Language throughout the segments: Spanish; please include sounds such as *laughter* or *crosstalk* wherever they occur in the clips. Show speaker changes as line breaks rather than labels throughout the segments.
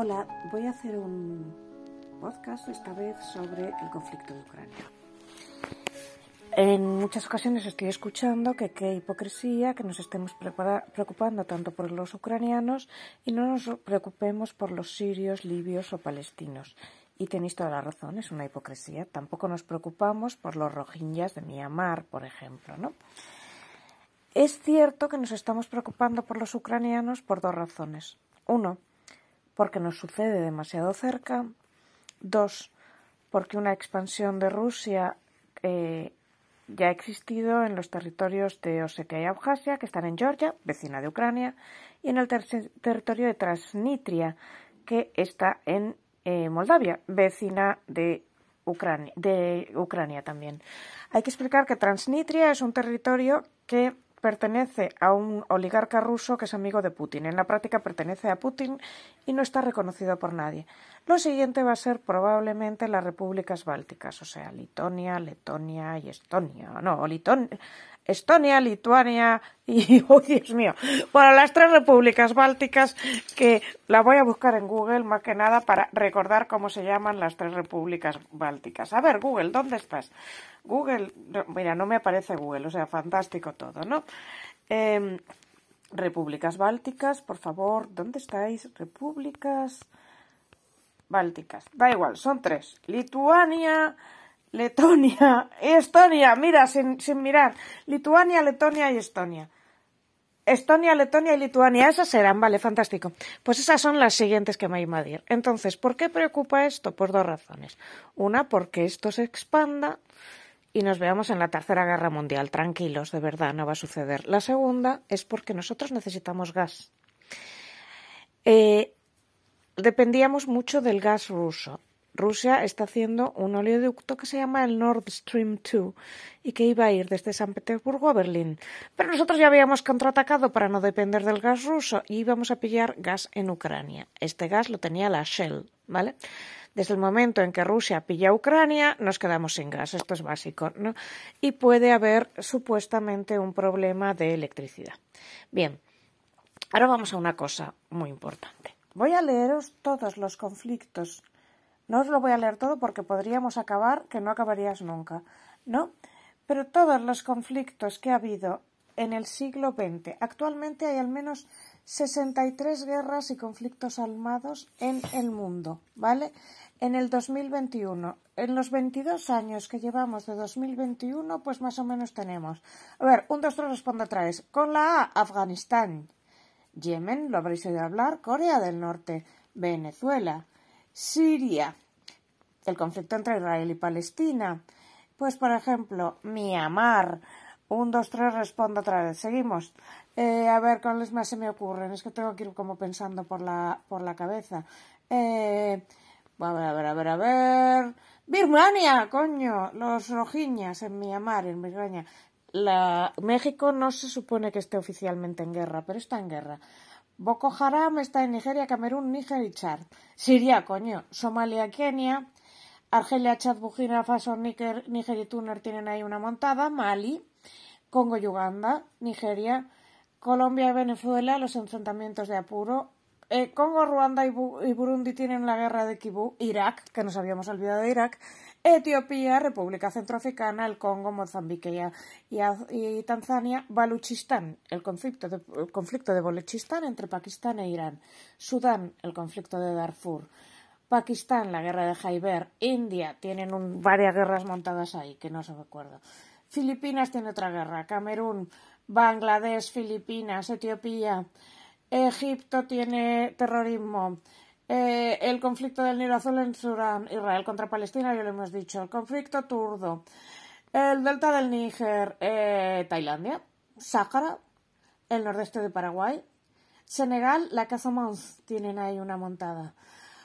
Hola, voy a hacer un podcast esta vez sobre el conflicto de Ucrania. En muchas ocasiones estoy escuchando que qué hipocresía que nos estemos preocupando tanto por los ucranianos y no nos preocupemos por los sirios, libios o palestinos. Y tenéis toda la razón, es una hipocresía. Tampoco nos preocupamos por los rohingyas de Myanmar, por ejemplo, ¿no? Es cierto que nos estamos preocupando por los ucranianos por dos razones. Uno, porque nos sucede demasiado cerca. Dos, porque una expansión de Rusia eh, ya ha existido en los territorios de Osetia y Abjasia, que están en Georgia, vecina de Ucrania, y en el territorio de Transnistria, que está en eh, Moldavia, vecina de Ucrania, de Ucrania también. Hay que explicar que Transnistria es un territorio que pertenece a un oligarca ruso que es amigo de Putin. En la práctica pertenece a Putin y no está reconocido por nadie. Lo siguiente va a ser probablemente las repúblicas bálticas, o sea, Litonia, Letonia y Estonia. No, Estonia, Lituania y, *laughs* oh Dios mío, bueno, las tres repúblicas bálticas que la voy a buscar en Google más que nada para recordar cómo se llaman las tres repúblicas bálticas. A ver, Google, ¿dónde estás? Google, mira, no me aparece Google, o sea, fantástico todo, ¿no? Em, repúblicas bálticas, por favor, ¿dónde estáis? Repúblicas bálticas, da igual, son tres. Lituania, Letonia, *laughs* Estonia, mira, sin, sin mirar. Lituania, Letonia y Estonia. Estonia, Letonia y Lituania, esas serán, vale, fantástico. Pues esas son las siguientes que me a ir. Entonces, ¿por qué preocupa esto? Por dos razones. Una, porque esto se expanda y nos veamos en la Tercera Guerra Mundial. Tranquilos, de verdad, no va a suceder. La segunda es porque nosotros necesitamos gas. Eh, dependíamos mucho del gas ruso. Rusia está haciendo un oleoducto que se llama el Nord Stream 2 y que iba a ir desde San Petersburgo a Berlín. Pero nosotros ya habíamos contraatacado para no depender del gas ruso y íbamos a pillar gas en Ucrania. Este gas lo tenía la Shell, ¿vale? Desde el momento en que Rusia pilla a Ucrania, nos quedamos sin gas. Esto es básico, ¿no? Y puede haber supuestamente un problema de electricidad. Bien, ahora vamos a una cosa muy importante. Voy a leeros todos los conflictos no os lo voy a leer todo porque podríamos acabar que no acabarías nunca, ¿no? Pero todos los conflictos que ha habido en el siglo XX, actualmente hay al menos 63 guerras y conflictos armados en el mundo, ¿vale? En el 2021, en los 22 años que llevamos de 2021, pues más o menos tenemos. A ver, un, dos, tres, responde otra vez. Con la A, Afganistán, Yemen, lo habréis oído hablar, Corea del Norte, Venezuela, Siria, el conflicto entre Israel y Palestina. Pues, por ejemplo, Myanmar. Un, dos, tres, respondo otra vez. Seguimos. Eh, a ver, ¿cuáles más se me ocurren? Es que tengo que ir como pensando por la, por la cabeza. Eh, a ver, a ver, a ver, a ver. Birmania, coño. Los rojiñas en Myanmar, en Birmania. La... México no se supone que esté oficialmente en guerra, pero está en guerra. Boko Haram está en Nigeria, Camerún, Níger y Chad. Siria, coño. Somalia, Kenia. Argelia, Chad, Burkina Faso, Níger, y Túnez tienen ahí una montada. Mali. Congo y Uganda. Nigeria. Colombia y Venezuela, los enfrentamientos de apuro. Eh, Congo, Ruanda y, Burundi tienen la guerra de Kibú. Irak, que nos habíamos olvidado de Irak. Etiopía, República Centroafricana, el Congo, Mozambique y, Tanzania, Baluchistán, el conflicto, de, el conflicto de Baluchistán entre Pakistán e Irán, Sudán, el conflicto de Darfur, Pakistán, la guerra de Jaiber, India, tienen varias guerras montadas ahí, que no se recuerdo. Filipinas tiene otra guerra, Camerún, Bangladesh, Filipinas, Etiopía, Egipto tiene terrorismo, eh, el conflicto del Nilo Azul en Sudán, Israel contra Palestina, ya lo hemos dicho. El conflicto turdo. El delta del Níger, eh, Tailandia. Sáhara, el nordeste de Paraguay. Senegal, la Casamance, tienen ahí una montada.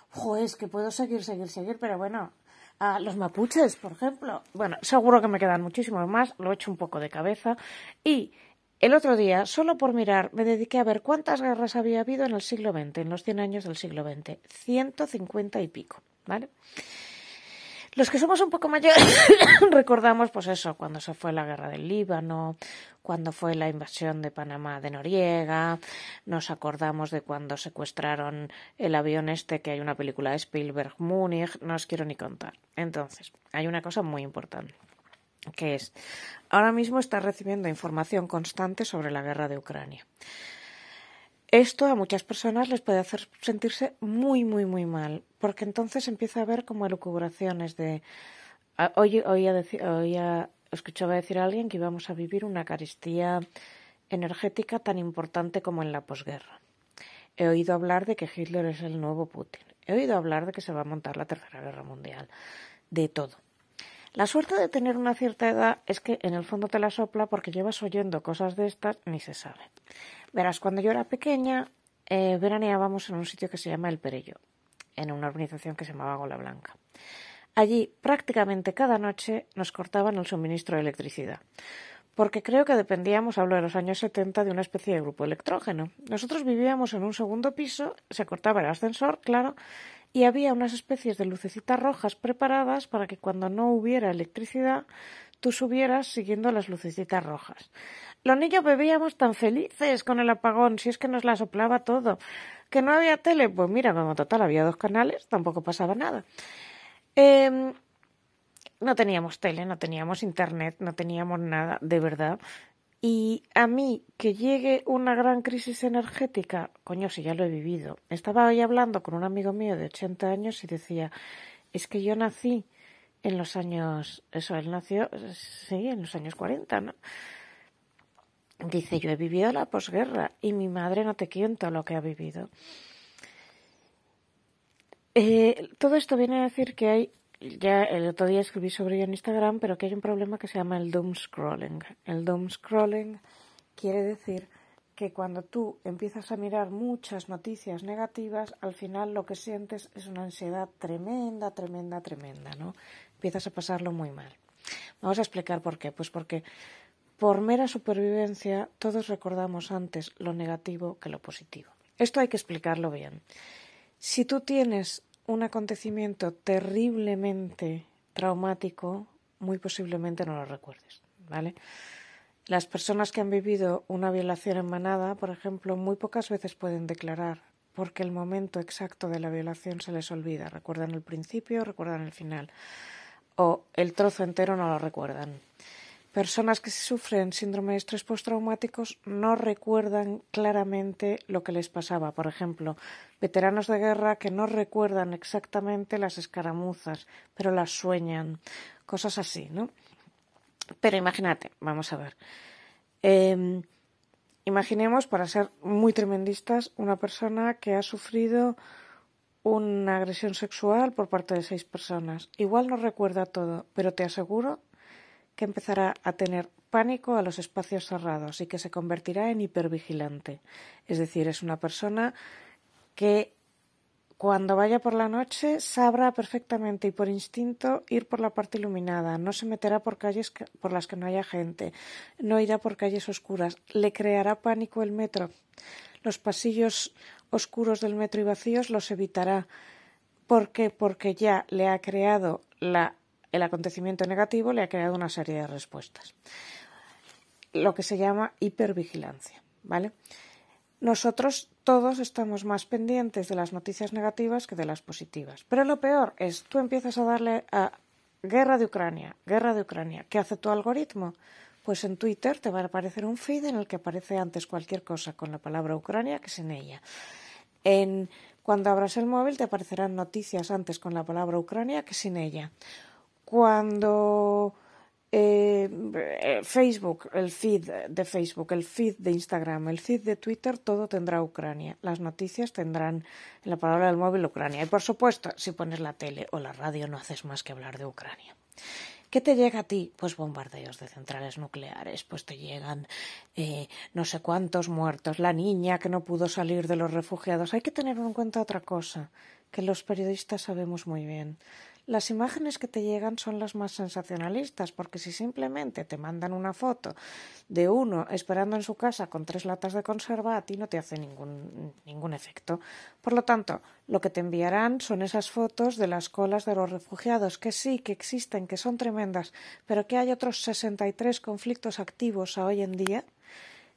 Joder, que puedo seguir, seguir, seguir, pero bueno, a los mapuches, por ejemplo. Bueno, seguro que me quedan muchísimos más, lo he hecho un poco de cabeza. Y el otro día, solo por mirar, me dediqué a ver cuántas guerras había habido en el siglo XX, en los 100 años del siglo XX. 150 y pico, ¿vale? Los que somos un poco mayores *coughs* recordamos, pues eso, cuando se fue la guerra del Líbano, cuando fue la invasión de Panamá de Noriega, nos acordamos de cuando secuestraron el avión este, que hay una película de Spielberg, Múnich, no os quiero ni contar. Entonces, hay una cosa muy importante, que es, ahora mismo está recibiendo información constante sobre la guerra de Ucrania. Esto a muchas personas les puede hacer sentirse muy, muy, muy mal, porque entonces empieza a haber como elucubraciones de. Hoy oía, oía, escuchaba decir a alguien que íbamos a vivir una caristía energética tan importante como en la posguerra. He oído hablar de que Hitler es el nuevo Putin. He oído hablar de que se va a montar la Tercera Guerra Mundial. De todo. La suerte de tener una cierta edad es que en el fondo te la sopla porque llevas oyendo cosas de estas ni se sabe. Verás, cuando yo era pequeña eh, veraneábamos en un sitio que se llama El Perello, en una organización que se llamaba Gola Blanca. Allí prácticamente cada noche nos cortaban el suministro de electricidad, porque creo que dependíamos, hablo de los años 70, de una especie de grupo electrógeno. Nosotros vivíamos en un segundo piso, se cortaba el ascensor, claro, y había unas especies de lucecitas rojas preparadas para que cuando no hubiera electricidad tú subieras siguiendo las lucecitas rojas. Los niños bebíamos tan felices con el apagón, si es que nos la soplaba todo. Que no había tele, pues mira, como total había dos canales, tampoco pasaba nada. Em, no teníamos tele, no teníamos internet, no teníamos nada, de verdad. Y a mí que llegue una gran crisis energética, coño, si ya lo he vivido. Estaba hoy hablando con un amigo mío de 80 años y decía, es que yo nací en los años, eso, él nació, sí, en los años 40, ¿no? Dice, yo he vivido la posguerra y mi madre no te cuento lo que ha vivido. Eh, todo esto viene a decir que hay ya el otro día escribí sobre ello en Instagram, pero que hay un problema que se llama el doom scrolling. El doom scrolling quiere decir que cuando tú empiezas a mirar muchas noticias negativas, al final lo que sientes es una ansiedad tremenda, tremenda, tremenda, ¿no? Empiezas a pasarlo muy mal. Vamos a explicar por qué. Pues porque por mera supervivencia todos recordamos antes lo negativo que lo positivo. Esto hay que explicarlo bien. Si tú tienes un acontecimiento terriblemente traumático, muy posiblemente no lo recuerdes, ¿vale? Las personas que han vivido una violación en manada, por ejemplo, muy pocas veces pueden declarar porque el momento exacto de la violación se les olvida. Recuerdan el principio, recuerdan el final. O el trozo entero no lo recuerdan. Personas que sufren síndrome de estrés postraumáticos no recuerdan claramente lo que les pasaba. Por ejemplo, veteranos de guerra que no recuerdan exactamente las escaramuzas, pero las sueñan. Cosas así, ¿no? Pero imagínate, vamos a ver. Em, imaginemos, para ser muy tremendistas, una persona que ha sufrido una agresión sexual por parte de seis personas. Igual no recuerda todo, pero te aseguro que empezará a tener pánico a los espacios cerrados y que se convertirá en hipervigilante. Es decir, es una persona que cuando vaya por la noche sabrá perfectamente y por instinto ir por la parte iluminada, no se meterá por calles por las que no haya gente, no irá por calles oscuras, le creará pánico el metro. Los pasillos oscuros del metro y vacíos los evitará. ¿Por qué? Porque ya le ha creado la el acontecimiento negativo le ha creado una serie de respuestas. Lo que se llama hipervigilancia, ¿vale? Nosotros todos estamos más pendientes de las noticias negativas que de las positivas. Pero lo peor es, tú empiezas a darle a guerra de Ucrania, guerra de Ucrania. ¿Qué hace tu algoritmo? Pues en Twitter te va a aparecer un feed en el que aparece antes cualquier cosa con la palabra Ucrania que sin ella. En, cuando abras el móvil te aparecerán noticias antes con la palabra Ucrania que sin ella cuando eh, Facebook, el feed de Facebook, el feed de Instagram, el feed de Twitter, todo tendrá Ucrania. Las noticias tendrán en la palabra del móvil Ucrania. Y por supuesto, si pones la tele o la radio, no haces más que hablar de Ucrania. ¿Qué te llega a ti? Pues bombardeos de centrales nucleares, pues te llegan eh, no sé cuántos muertos, la niña que no pudo salir de los refugiados. Hay que tener en cuenta otra cosa, que los periodistas sabemos muy bien. Las imágenes que te llegan son las más sensacionalistas, porque si simplemente te mandan una foto de uno esperando en su casa con tres latas de conserva, a ti no te hace ningún, ningún efecto. Por lo tanto, lo que te enviarán son esas fotos de las colas de los refugiados, que sí, que existen, que son tremendas, pero que hay otros 63 conflictos activos a hoy en día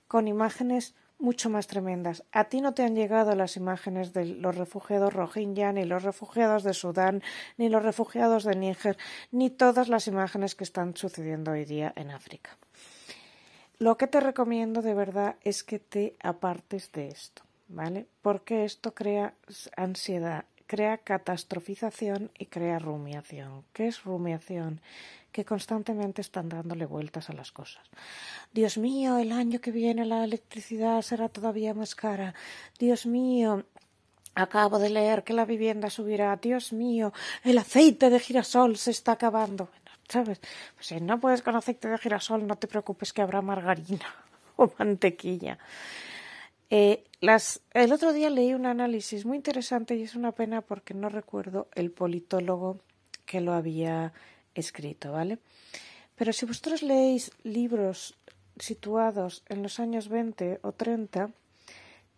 con imágenes mucho más tremendas. A ti no te han llegado las imágenes de los refugiados Rohingya, ni los refugiados de Sudán, ni los refugiados de Níger, ni todas las imágenes que están sucediendo hoy día en África. Lo que te recomiendo de verdad es que te apartes de esto, ¿vale? Porque esto crea ansiedad, crea catastrofización y crea rumiación. ¿Qué es rumiación? que constantemente están dándole vueltas a las cosas. Dios mío, el año que viene la electricidad será todavía más cara. Dios mío, acabo de leer que la vivienda subirá. Dios mío, el aceite de girasol se está acabando. ¿sabes? Pues si no puedes con aceite de girasol, no te preocupes que habrá margarina *laughs* o mantequilla. Eh, las, el otro día leí un análisis muy interesante y es una pena porque no recuerdo el politólogo que lo había escrito, ¿vale? Pero si vosotros leéis libros situados en los años 20 o 30,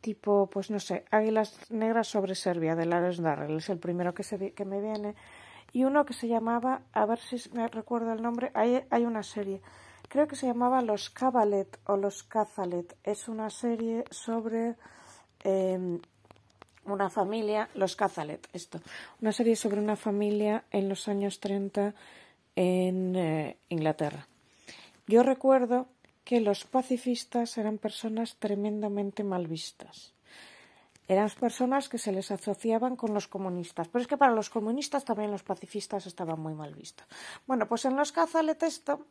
tipo, pues no sé, Águilas Negras sobre Serbia, de Lars Darrell, es el primero que, se, que me viene, y uno que se llamaba, a ver si me recuerdo el nombre, hay, hay una serie, creo que se llamaba Los Cabalet o Los Cazalet, es una serie sobre em, una familia, Los Cazalet, esto, una serie sobre una familia en los años 30 en eh, Inglaterra. Yo recuerdo que los pacifistas eran personas tremendamente mal vistas. Eran personas que se les asociaban con los comunistas. Pero es que para los comunistas también los pacifistas estaban muy mal vistos. Bueno, pues en los Cazale texto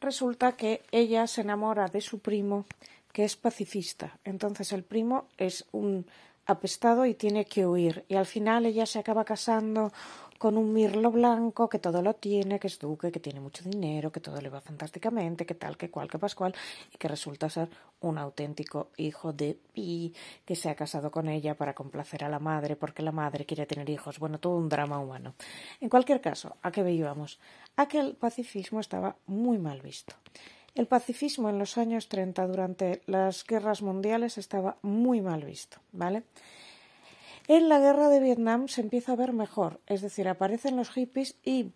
resulta que ella se enamora de su primo, que es pacifista. Entonces el primo es un apestado y tiene que huir. Y al final ella se acaba casando con un mirlo blanco que todo lo tiene, que es duque, que tiene mucho dinero, que todo le va fantásticamente, que tal, que cual, que pascual, y que resulta ser un auténtico hijo de Pi, que se ha casado con ella para complacer a la madre, porque la madre quiere tener hijos. Bueno, todo un drama humano. En cualquier caso, ¿a qué veíamos? A que el pacifismo estaba muy mal visto. El pacifismo en los años 30 durante las guerras mundiales estaba muy mal visto, ¿vale? En la guerra de Vietnam se empieza a ver mejor, es decir, aparecen los hippies y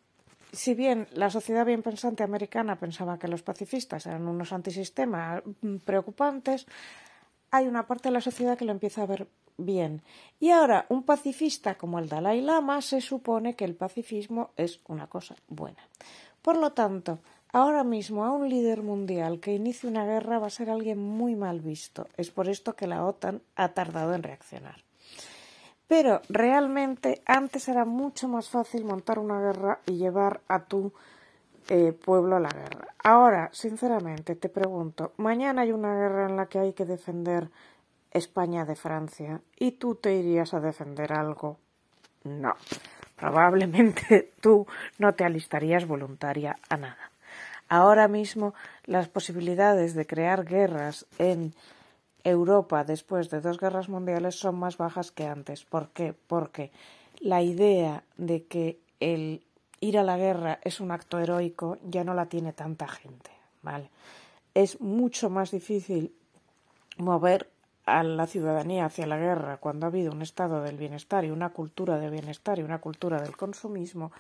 si bien la sociedad bien pensante americana pensaba que los pacifistas eran unos antisistemas preocupantes, hay una parte de la sociedad que lo empieza a ver bien. Y ahora, un pacifista como el Dalai Lama se supone que el pacifismo es una cosa buena. Por lo tanto, ahora mismo a un líder mundial que inicie una guerra va a ser alguien muy mal visto. Es por esto que la OTAN ha tardado en reaccionar. Pero realmente antes era mucho más fácil montar una guerra y llevar a tu eh, pueblo a la guerra. Ahora, sinceramente, te pregunto, mañana hay una guerra en la que hay que defender España de Francia y tú te irías a defender algo. No, probablemente *laughs* tú no te alistarías voluntaria a nada. Ahora mismo las posibilidades de crear guerras en Europa después de dos guerras mundiales son más bajas que antes. ¿Por qué? Porque la idea de que el ir a la guerra es un acto heroico ya no la tiene tanta gente, ¿vale? Es mucho más difícil mover a la ciudadanía hacia la guerra cuando ha habido un estado del bienestar y una cultura de bienestar y una cultura del consumismo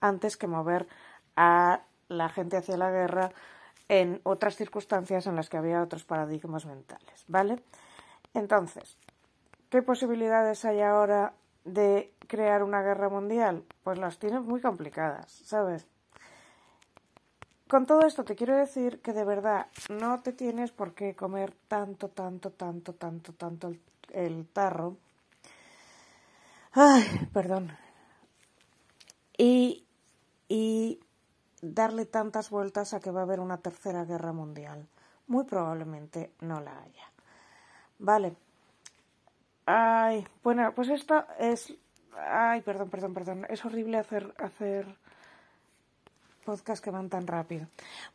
antes que mover a la gente hacia la guerra en otras circunstancias en las que había otros paradigmas mentales, ¿vale? Entonces, ¿qué posibilidades hay ahora de crear una guerra mundial? Pues las tienes muy complicadas, ¿sabes? Con todo esto te quiero decir que de verdad no te tienes por qué comer tanto, tanto, tanto, tanto, tanto el, el tarro. Ay, perdón. Y, y darle tantas vueltas a que va a haber una tercera guerra mundial. Muy probablemente no la haya. Vale. Ay, bueno, pues esto es. Ay, perdón, perdón, perdón. Es horrible hacer, hacer podcasts que van tan rápido.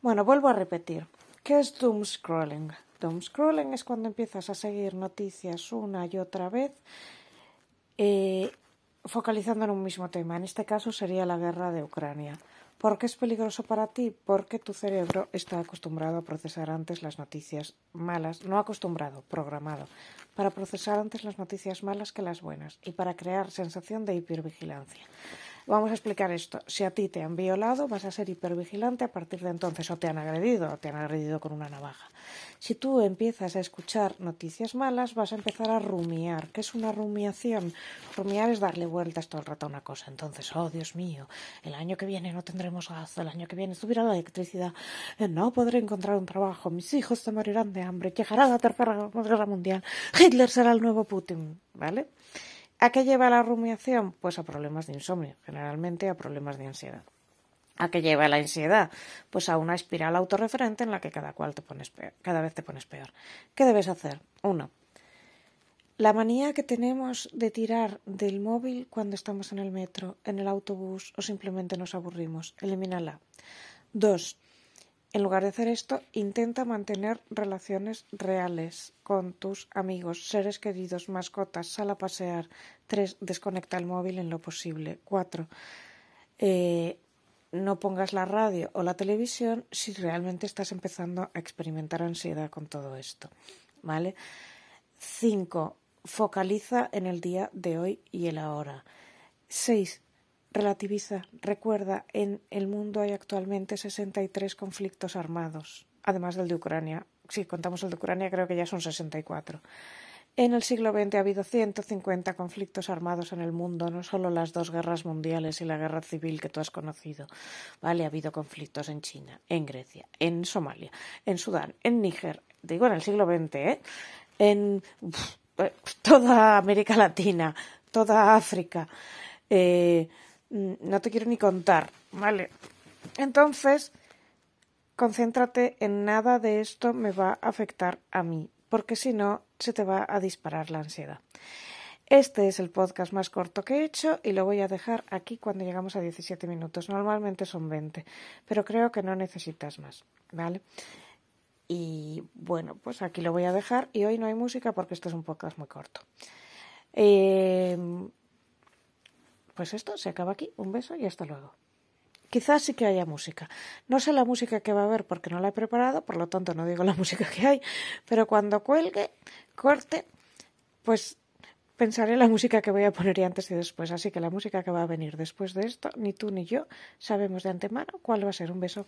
Bueno, vuelvo a repetir. ¿Qué es doom scrolling? Doom scrolling es cuando empiezas a seguir noticias una y otra vez eh, focalizando en un mismo tema. En este caso sería la guerra de Ucrania. ¿Por qué es peligroso para ti? Porque tu cerebro está acostumbrado a procesar antes las noticias malas, no acostumbrado, programado, para procesar antes las noticias malas que las buenas y para crear sensación de hipervigilancia. Vamos a explicar esto. Si a ti te han violado, vas a ser hipervigilante a partir de entonces, o te han agredido, o te han agredido con una navaja. Si tú empiezas a escuchar noticias malas, vas a empezar a rumiar. ¿Qué es una rumiación? Rumiar es darle vueltas todo el rato a una cosa. Entonces, oh Dios mío, el año que viene no tendremos gas, el año que viene subirá la electricidad, eh, no podré encontrar un trabajo, mis hijos se morirán de hambre, llegará la tercera guerra mundial, Hitler será el nuevo Putin, ¿vale? ¿A qué lleva la rumiación? Pues a problemas de insomnio, generalmente a problemas de ansiedad. ¿A qué lleva la ansiedad? Pues a una espiral autorreferente en la que cada, cual te pones cada vez te pones peor. ¿Qué debes hacer? Uno, la manía que tenemos de tirar del móvil cuando estamos en el metro, en el autobús o simplemente nos aburrimos, elimínala. Dos, en lugar de hacer esto, intenta mantener relaciones reales con tus amigos, seres queridos, mascotas, sal a pasear. Tres, desconecta el móvil en lo posible. Cuatro, eh, no pongas la radio o la televisión si realmente estás empezando a experimentar ansiedad con todo esto. ¿Vale? Cinco, focaliza en el día de hoy y el ahora. Seis, relativiza. Recuerda, en el mundo hay actualmente 63 conflictos armados, además del de Ucrania. Si contamos el de Ucrania, creo que ya son 64. En el siglo XX ha habido 150 conflictos armados en el mundo, no solo las dos guerras mundiales y la guerra civil que tú has conocido. Vale, ha habido conflictos en China, en Grecia, en Somalia, en Sudán, en Níger, digo en el siglo XX, ¿eh? en eh, toda América Latina, toda África. Eh, no te quiero ni contar, ¿vale? Entonces, concéntrate en nada de esto me va a afectar a mí, porque si no, se te va a disparar la ansiedad. Este es el podcast más corto que he hecho y lo voy a dejar aquí cuando llegamos a 17 minutos. Normalmente son 20, pero creo que no necesitas más, ¿vale? Y bueno, pues aquí lo voy a dejar y hoy no hay música porque este es un podcast muy corto. Eh, pues esto se acaba aquí. Un beso y hasta luego. Quizás sí que haya música. No sé la música que va a haber porque no la he preparado, por lo tanto no digo la *laughs* música que hay, pero cuando cuelgue, corte, pues pensaré la música que voy a poner antes y después. Así que la música que va a venir después de esto, ni tú ni yo sabemos de antemano cuál va a ser. Un beso.